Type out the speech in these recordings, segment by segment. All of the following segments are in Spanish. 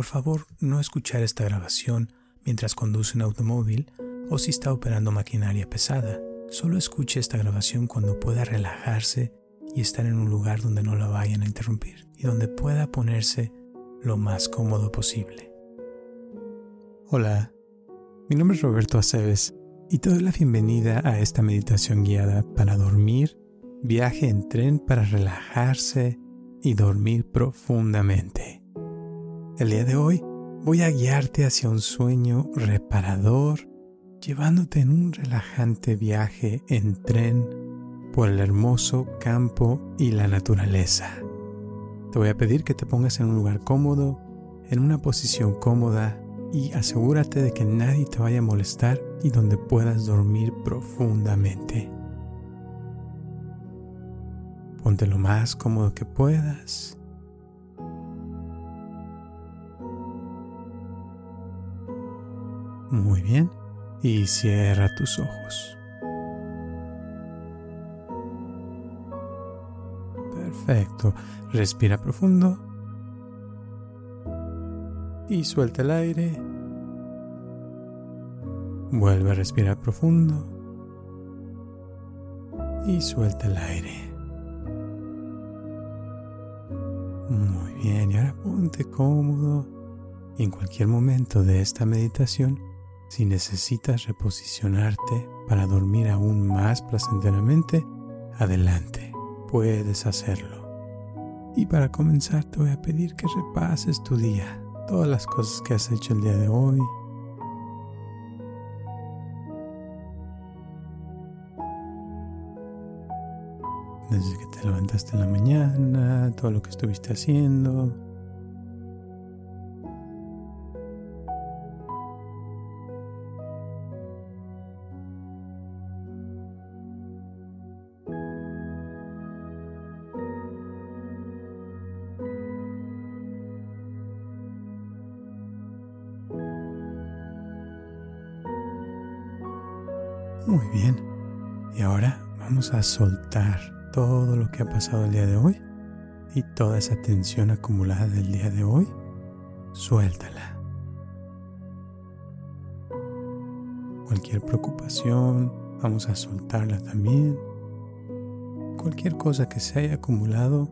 por favor no escuchar esta grabación mientras conduce un automóvil o si está operando maquinaria pesada. Solo escuche esta grabación cuando pueda relajarse y estar en un lugar donde no la vayan a interrumpir y donde pueda ponerse lo más cómodo posible. Hola, mi nombre es Roberto Aceves y te doy la bienvenida a esta meditación guiada para dormir, viaje en tren para relajarse y dormir profundamente. El día de hoy voy a guiarte hacia un sueño reparador, llevándote en un relajante viaje en tren por el hermoso campo y la naturaleza. Te voy a pedir que te pongas en un lugar cómodo, en una posición cómoda y asegúrate de que nadie te vaya a molestar y donde puedas dormir profundamente. Ponte lo más cómodo que puedas. Muy bien. Y cierra tus ojos. Perfecto. Respira profundo. Y suelta el aire. Vuelve a respirar profundo. Y suelta el aire. Muy bien, y ahora ponte cómodo. En cualquier momento de esta meditación, si necesitas reposicionarte para dormir aún más placenteramente, adelante, puedes hacerlo. Y para comenzar te voy a pedir que repases tu día, todas las cosas que has hecho el día de hoy, desde que te levantaste en la mañana, todo lo que estuviste haciendo. A soltar todo lo que ha pasado el día de hoy y toda esa tensión acumulada del día de hoy, suéltala. Cualquier preocupación, vamos a soltarla también. Cualquier cosa que se haya acumulado,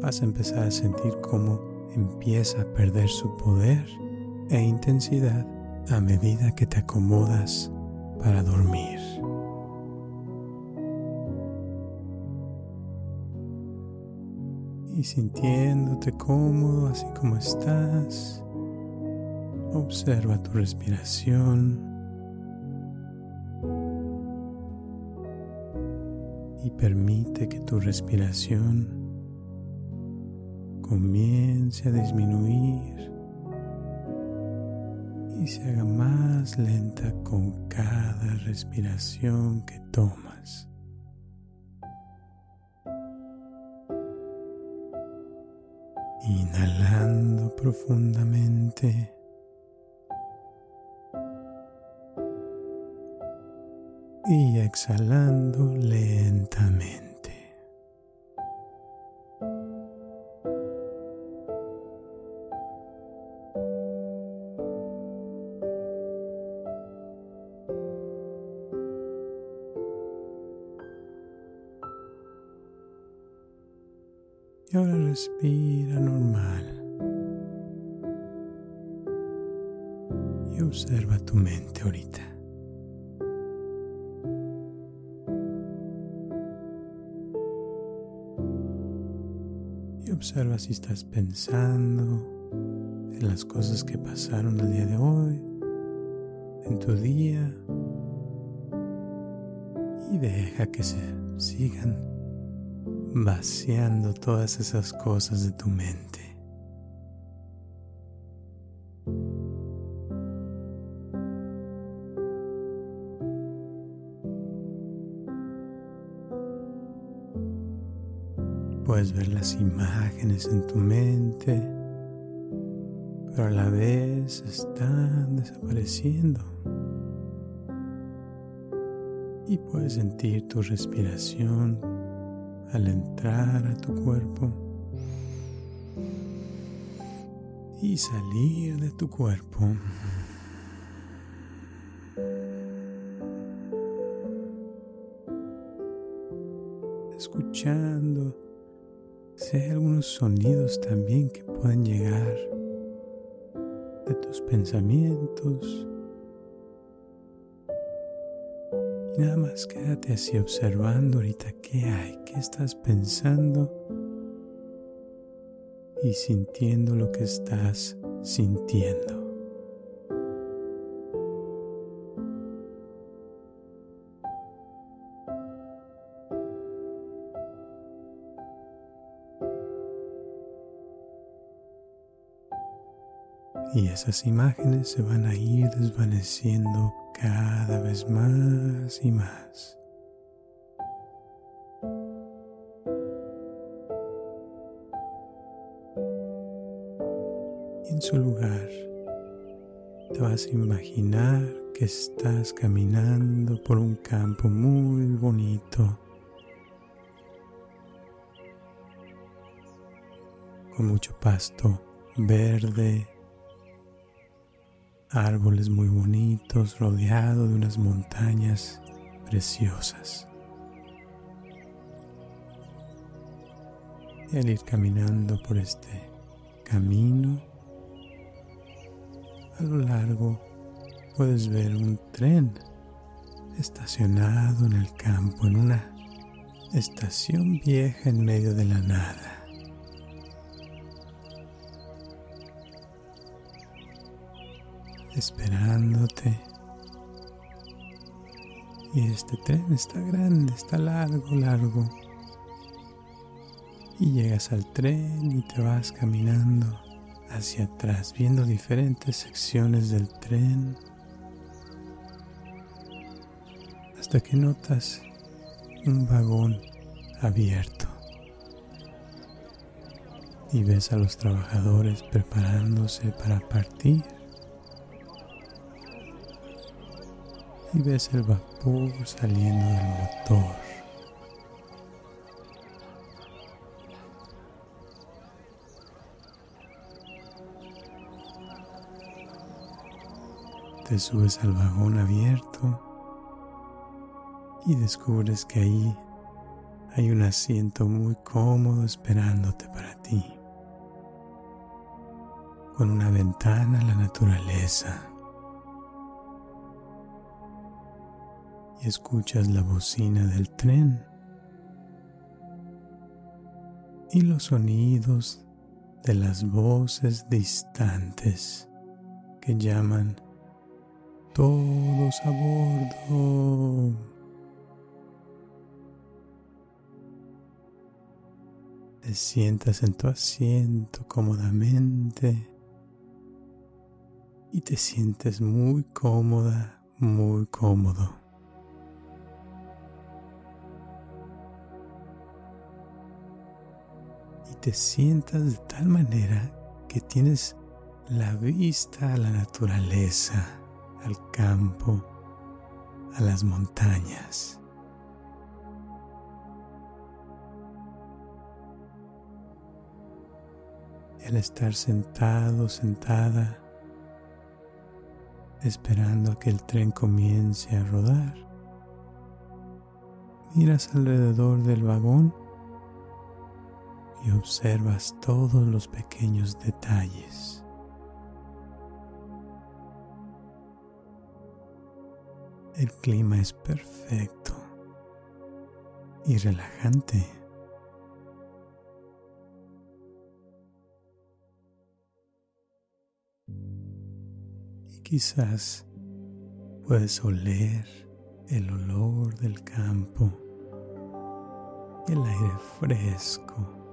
vas a empezar a sentir cómo empieza a perder su poder e intensidad a medida que te acomodas para dormir. Y sintiéndote cómodo así como estás. Observa tu respiración y permite que tu respiración comience a disminuir y se haga más lenta con cada respiración que tomas. Inhalando profundamente. Y exhalando lentamente. Y ahora respira normal. Y observa tu mente ahorita. Y observa si estás pensando en las cosas que pasaron el día de hoy, en tu día. Y deja que se sigan vaciando todas esas cosas de tu mente. Puedes ver las imágenes en tu mente, pero a la vez están desapareciendo. Y puedes sentir tu respiración al entrar a tu cuerpo y salir de tu cuerpo. Escuchando si hay algunos sonidos también que pueden llegar de tus pensamientos. Nada más quédate así observando ahorita qué hay, qué estás pensando y sintiendo lo que estás sintiendo. Y esas imágenes se van a ir desvaneciendo cada vez más y más. en su lugar te vas a imaginar que estás caminando por un campo muy bonito, con mucho pasto verde, árboles muy bonitos, rodeado de unas montañas preciosas. Y al ir caminando por este camino, a lo largo puedes ver un tren estacionado en el campo, en una estación vieja en medio de la nada. Esperándote. Y este tren está grande, está largo, largo. Y llegas al tren y te vas caminando hacia atrás, viendo diferentes secciones del tren, hasta que notas un vagón abierto y ves a los trabajadores preparándose para partir. Y ves el vapor saliendo del motor. Te subes al vagón abierto y descubres que ahí hay un asiento muy cómodo esperándote para ti, con una ventana a la naturaleza. Y escuchas la bocina del tren y los sonidos de las voces distantes que llaman todos a bordo. Te sientas en tu asiento cómodamente y te sientes muy cómoda, muy cómodo. Te sientas de tal manera que tienes la vista a la naturaleza al campo, a las montañas. Y al estar sentado, sentada, esperando a que el tren comience a rodar, miras alrededor del vagón y observas todos los pequeños detalles. El clima es perfecto y relajante. Y quizás puedes oler el olor del campo, el aire fresco.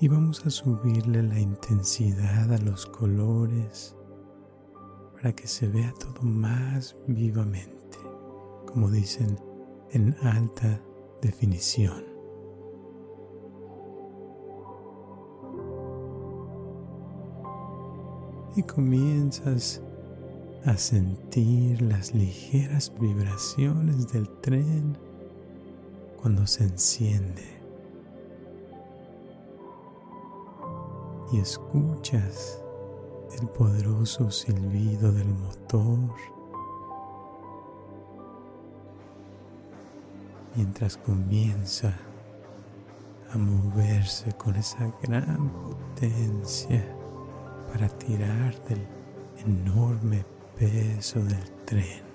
Y vamos a subirle la intensidad a los colores para que se vea todo más vivamente, como dicen, en alta definición. Y comienzas a sentir las ligeras vibraciones del tren cuando se enciende. Y escuchas el poderoso silbido del motor mientras comienza a moverse con esa gran potencia para tirar del enorme peso del tren.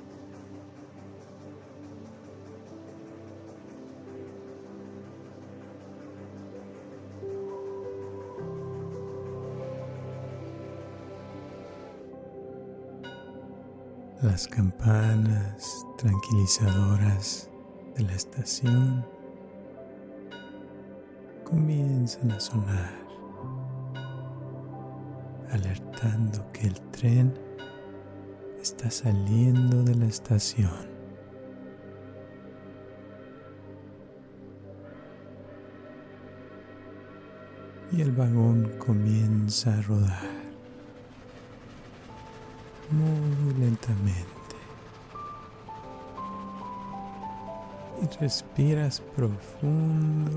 Las campanas tranquilizadoras de la estación comienzan a sonar, alertando que el tren está saliendo de la estación. Y el vagón comienza a rodar muy lentamente. Y respiras profundo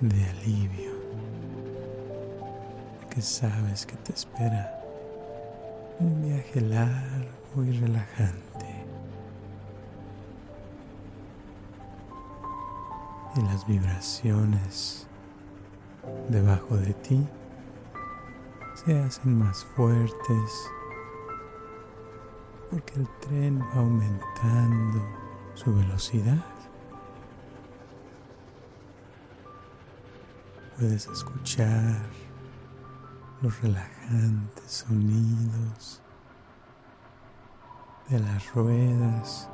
de alivio, que sabes que te espera un viaje largo y relajante. Y las vibraciones debajo de ti se hacen más fuertes porque el tren va aumentando su velocidad. Puedes escuchar los relajantes sonidos de las ruedas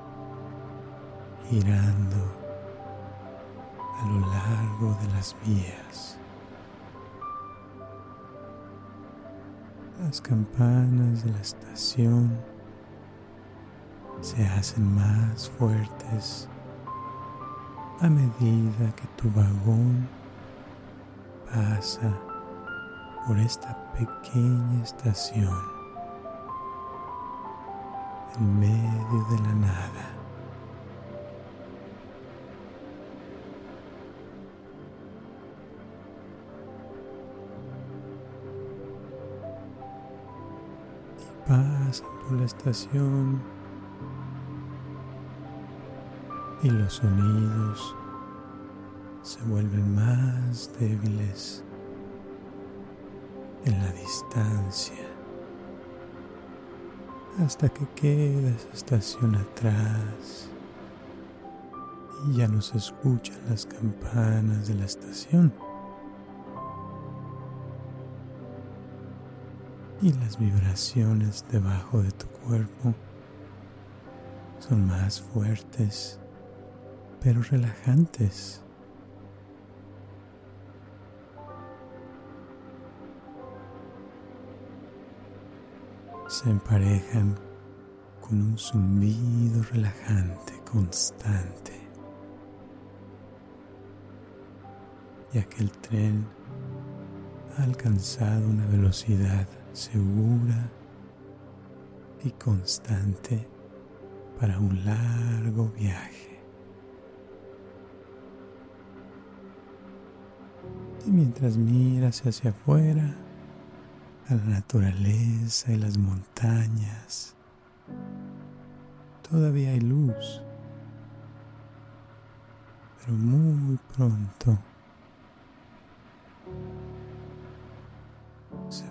girando a lo largo de las vías. Las campanas de la estación se hacen más fuertes a medida que tu vagón pasa por esta pequeña estación en medio de la nada. Pasan por la estación y los sonidos se vuelven más débiles en la distancia hasta que queda esa estación atrás y ya no se escuchan las campanas de la estación. Y las vibraciones debajo de tu cuerpo son más fuertes pero relajantes. Se emparejan con un zumbido relajante constante, ya que el tren ha alcanzado una velocidad segura y constante para un largo viaje. Y mientras miras hacia afuera, a la naturaleza y las montañas, todavía hay luz, pero muy pronto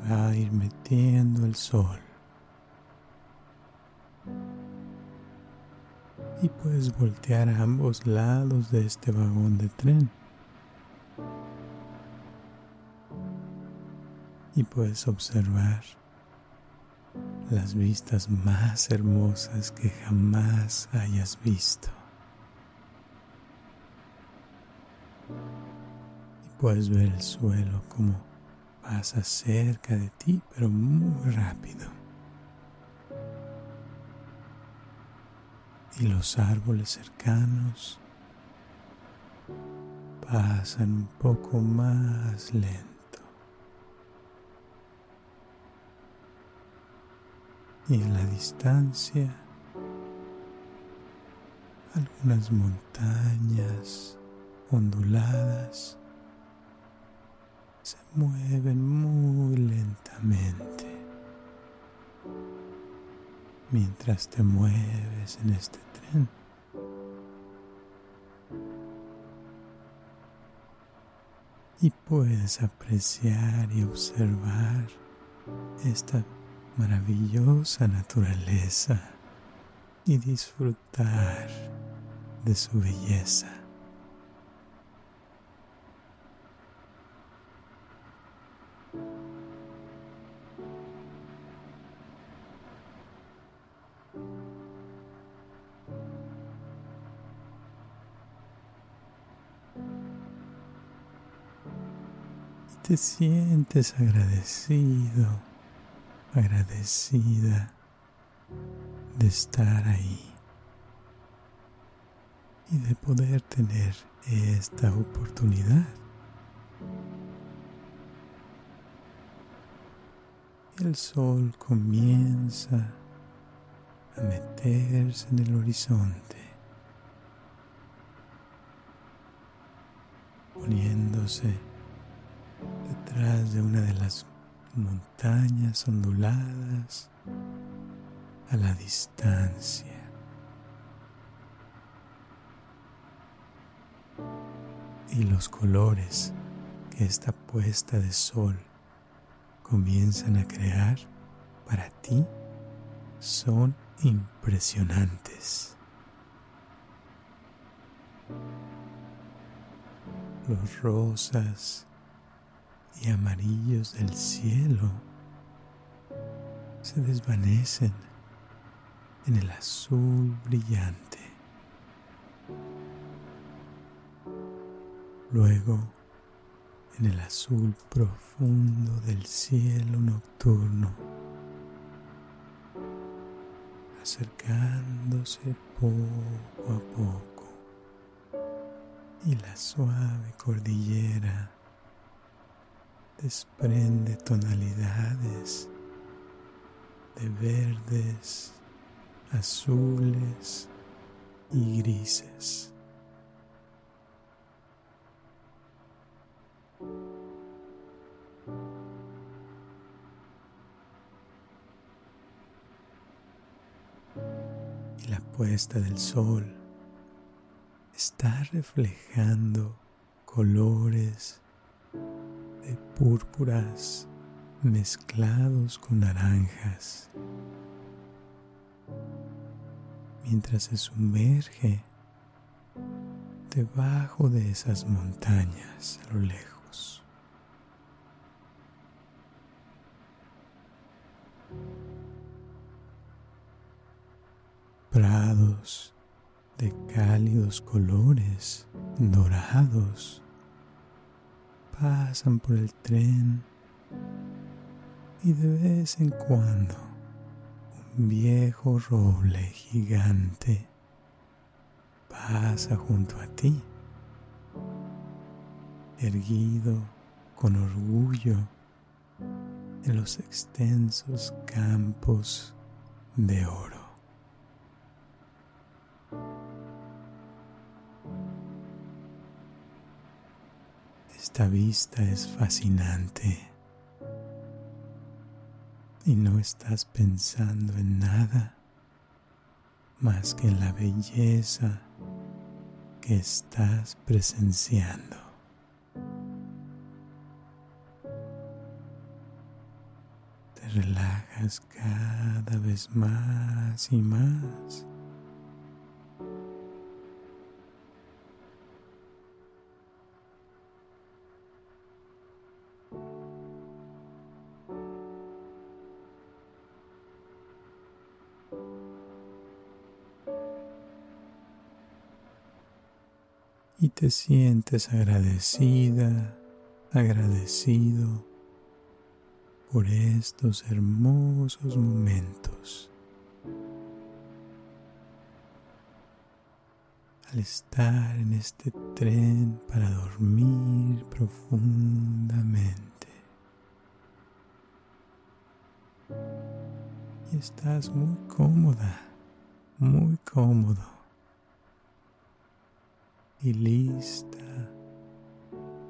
se va a ir metiendo el sol. Y puedes voltear a ambos lados de este vagón de tren. Y puedes observar las vistas más hermosas que jamás hayas visto. Y puedes ver el suelo como pasa cerca de ti, pero muy rápido. Y los árboles cercanos pasan un poco más lento. Y en la distancia, algunas montañas onduladas se mueven muy lentamente mientras te mueves en este tren. Y puedes apreciar y observar esta maravillosa naturaleza y disfrutar de su belleza. Te sientes agradecido, agradecida de estar ahí y de poder tener esta oportunidad. El sol comienza a meterse en el horizonte, poniéndose de una de las montañas onduladas a la distancia. Y los colores que esta puesta de sol comienzan a crear para ti son impresionantes. Los rosas, y amarillos del cielo se desvanecen en el azul brillante. Luego, en el azul profundo del cielo nocturno, acercándose poco a poco, y la suave cordillera desprende tonalidades de verdes, azules y grises. Y la puesta del sol está reflejando colores de púrpuras mezclados con naranjas, mientras se sumerge debajo de esas montañas a lo lejos. Prados de cálidos colores dorados pasan por el tren y de vez en cuando un viejo roble gigante pasa junto a ti, erguido con orgullo en los extensos campos de oro. Esta vista es fascinante y no estás pensando en nada más que en la belleza que estás presenciando. Te relajas cada vez más y más. Te sientes agradecida, agradecido por estos hermosos momentos. Al estar en este tren para dormir profundamente. Y estás muy cómoda, muy cómodo y lista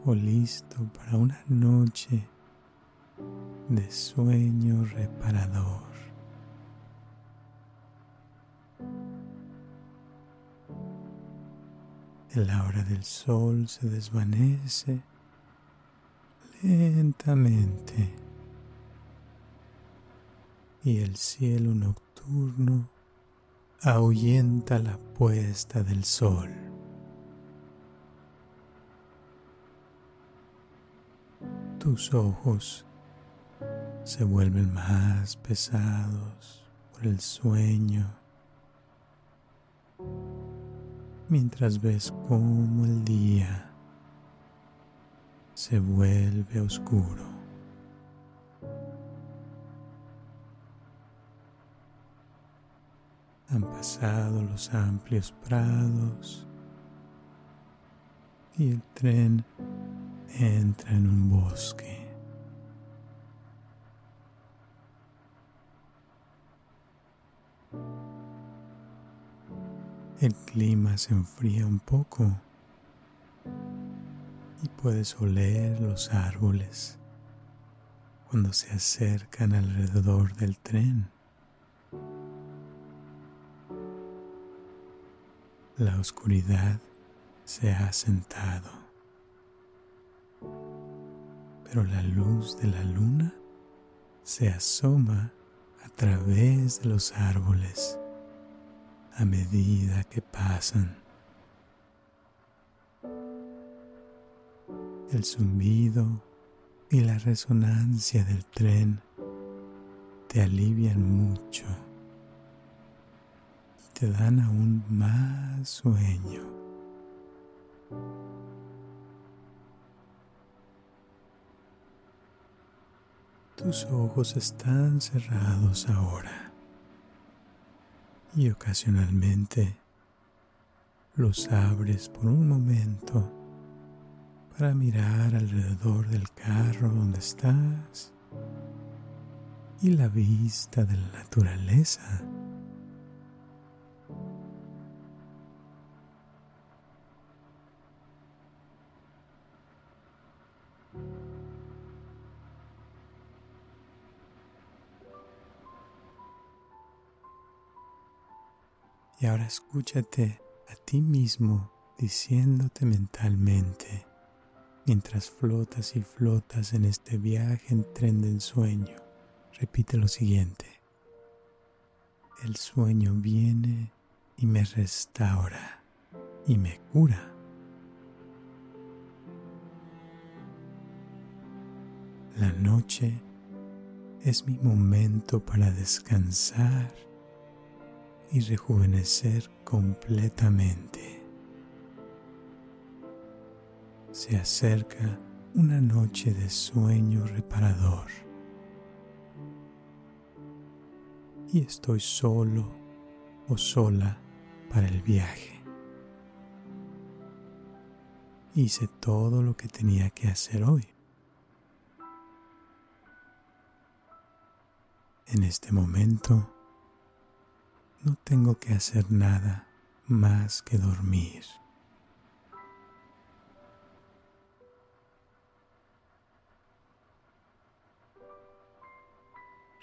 cuerpo listo para una noche de sueño reparador. La hora del sol se desvanece lentamente y el cielo nocturno ahuyenta la puesta del sol. Tus ojos se vuelven más pesados por el sueño mientras ves cómo el día se vuelve oscuro. Han pasado los amplios prados y el tren entra en un bosque. El clima se enfría un poco y puedes oler los árboles cuando se acercan alrededor del tren. La oscuridad se ha sentado, pero la luz de la luna se asoma a través de los árboles a medida que pasan. El zumbido y la resonancia del tren te alivian mucho y te dan aún más sueño. Tus ojos están cerrados ahora y ocasionalmente los abres por un momento para mirar alrededor del carro donde estás y la vista de la naturaleza. Y ahora escúchate a ti mismo diciéndote mentalmente, mientras flotas y flotas en este viaje en tren del sueño, repite lo siguiente. El sueño viene y me restaura y me cura. La noche es mi momento para descansar y rejuvenecer completamente. Se acerca una noche de sueño reparador y estoy solo o sola para el viaje. Hice todo lo que tenía que hacer hoy. En este momento no tengo que hacer nada más que dormir.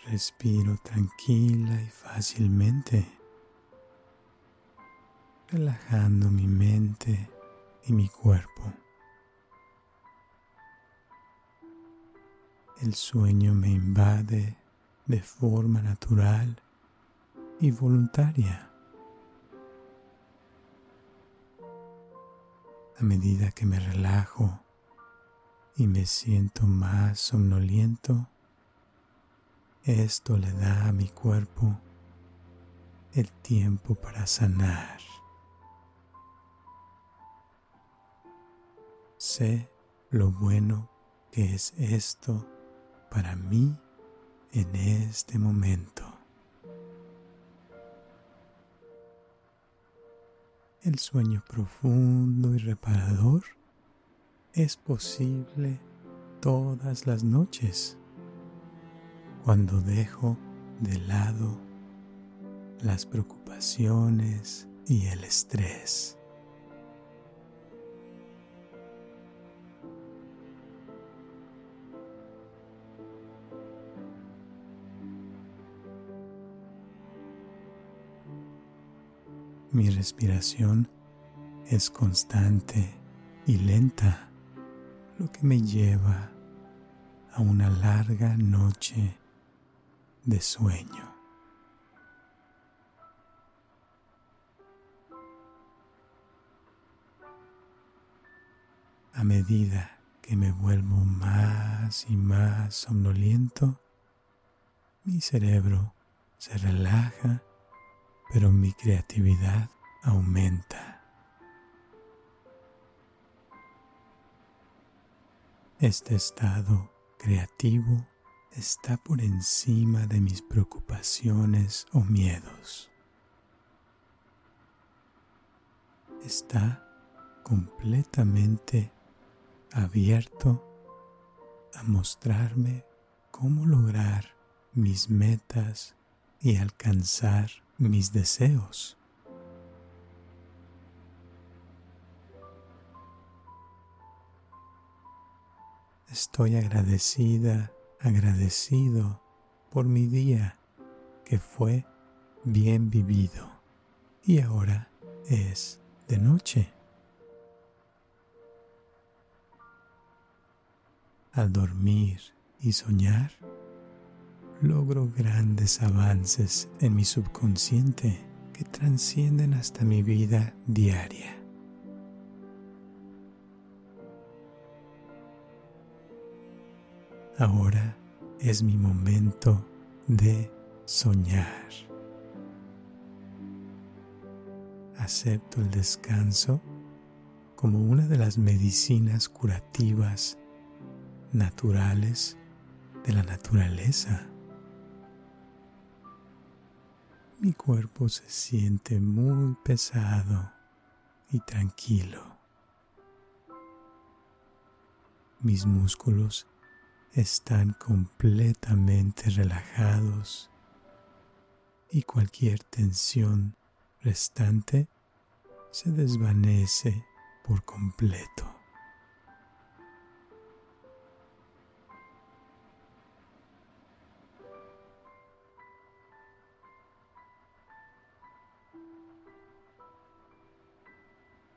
Respiro tranquila y fácilmente, relajando mi mente y mi cuerpo. El sueño me invade de forma natural y voluntaria. A medida que me relajo y me siento más somnoliento, esto le da a mi cuerpo el tiempo para sanar. Sé lo bueno que es esto para mí en este momento. El sueño profundo y reparador es posible todas las noches cuando dejo de lado las preocupaciones y el estrés. Mi respiración es constante y lenta, lo que me lleva a una larga noche de sueño. A medida que me vuelvo más y más somnoliento, mi cerebro se relaja, pero mi creatividad aumenta. Este estado creativo está por encima de mis preocupaciones o miedos. Está completamente abierto a mostrarme cómo lograr mis metas y alcanzar mis deseos. Estoy agradecida, agradecido por mi día que fue bien vivido y ahora es de noche. Al dormir y soñar, logro grandes avances en mi subconsciente que trascienden hasta mi vida diaria. Ahora es mi momento de soñar. Acepto el descanso como una de las medicinas curativas naturales de la naturaleza. Mi cuerpo se siente muy pesado y tranquilo. Mis músculos están completamente relajados y cualquier tensión restante se desvanece por completo.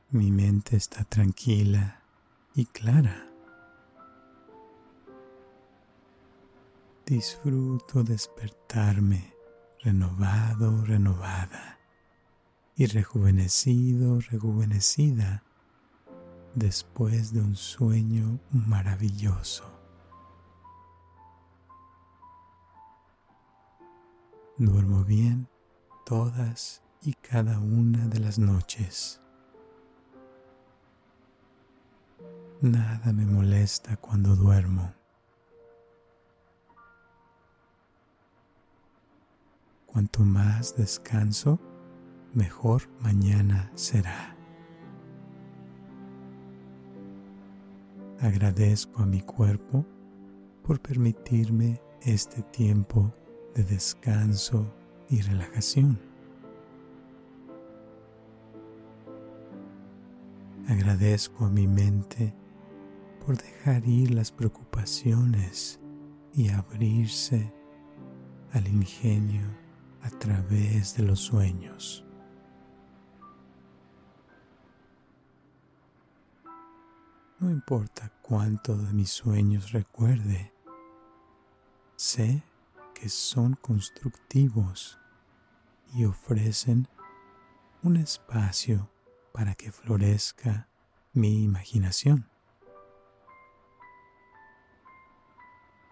Mi mente está tranquila y clara. Disfruto despertarme renovado, renovada y rejuvenecido, rejuvenecida después de un sueño maravilloso. Duermo bien todas y cada una de las noches. Nada me molesta cuando duermo. Cuanto más descanso, mejor mañana será. Agradezco a mi cuerpo por permitirme este tiempo de descanso y relajación. Agradezco a mi mente por dejar ir las preocupaciones y abrirse al ingenio a través de los sueños. No importa cuánto de mis sueños recuerde, sé que son constructivos y ofrecen un espacio para que florezca mi imaginación.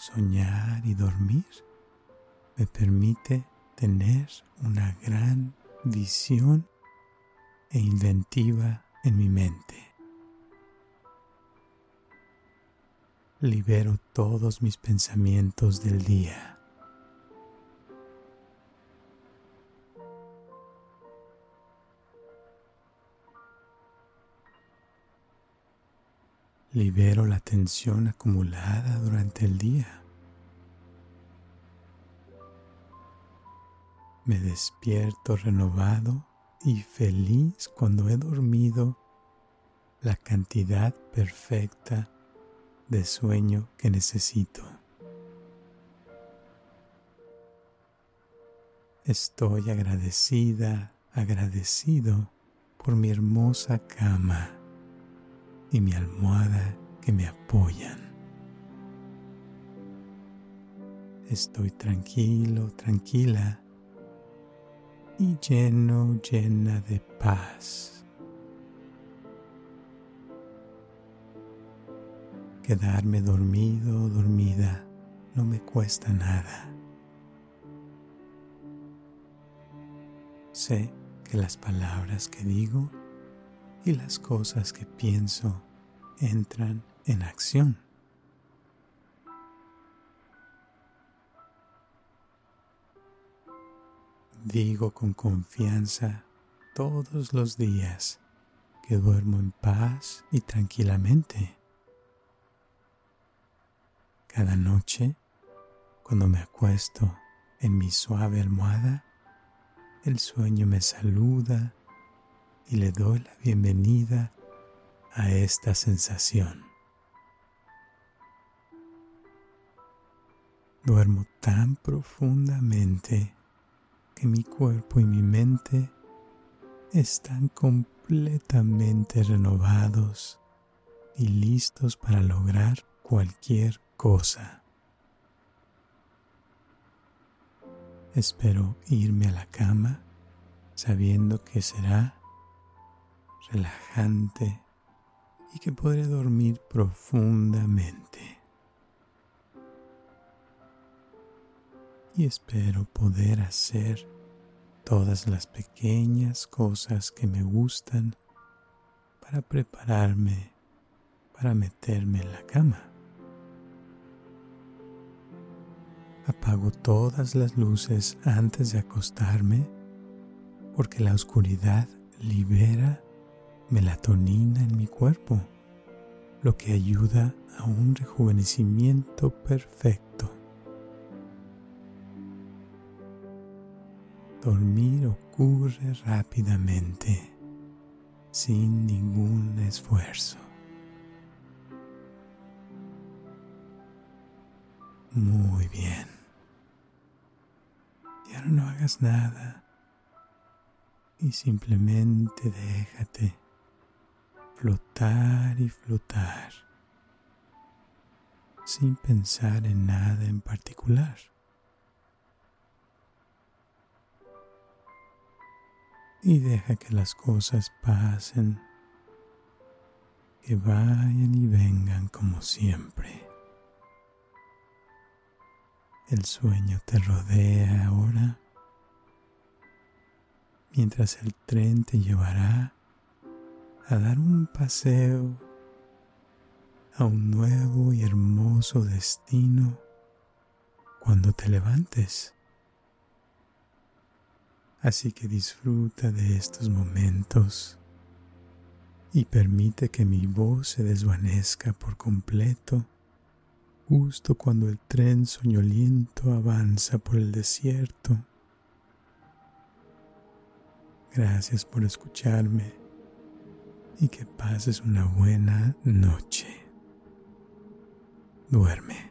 Soñar y dormir me permite tener una gran visión e inventiva en mi mente. Libero todos mis pensamientos del día. Libero la tensión acumulada durante el día. Me despierto renovado y feliz cuando he dormido la cantidad perfecta de sueño que necesito. Estoy agradecida, agradecido por mi hermosa cama y mi almohada que me apoyan. Estoy tranquilo, tranquila y lleno, llena de paz. Quedarme dormido dormida no me cuesta nada. Sé que las palabras que digo y las cosas que pienso entran en acción. Digo con confianza todos los días que duermo en paz y tranquilamente. Cada noche, cuando me acuesto en mi suave almohada, el sueño me saluda y le doy la bienvenida a esta sensación. Duermo tan profundamente que mi cuerpo y mi mente están completamente renovados y listos para lograr cualquier cosa. Espero irme a la cama sabiendo que será relajante y que podré dormir profundamente. Y espero poder hacer todas las pequeñas cosas que me gustan para prepararme para meterme en la cama. Apago todas las luces antes de acostarme porque la oscuridad libera melatonina en mi cuerpo, lo que ayuda a un rejuvenecimiento perfecto. Dormir ocurre rápidamente, sin ningún esfuerzo. Muy bien. Y ahora no hagas nada y simplemente déjate flotar y flotar sin pensar en nada en particular. Y deja que las cosas pasen, que vayan y vengan como siempre. El sueño te rodea ahora mientras el tren te llevará a dar un paseo a un nuevo y hermoso destino cuando te levantes. Así que disfruta de estos momentos y permite que mi voz se desvanezca por completo justo cuando el tren soñoliento avanza por el desierto. Gracias por escucharme y que pases una buena noche. Duerme.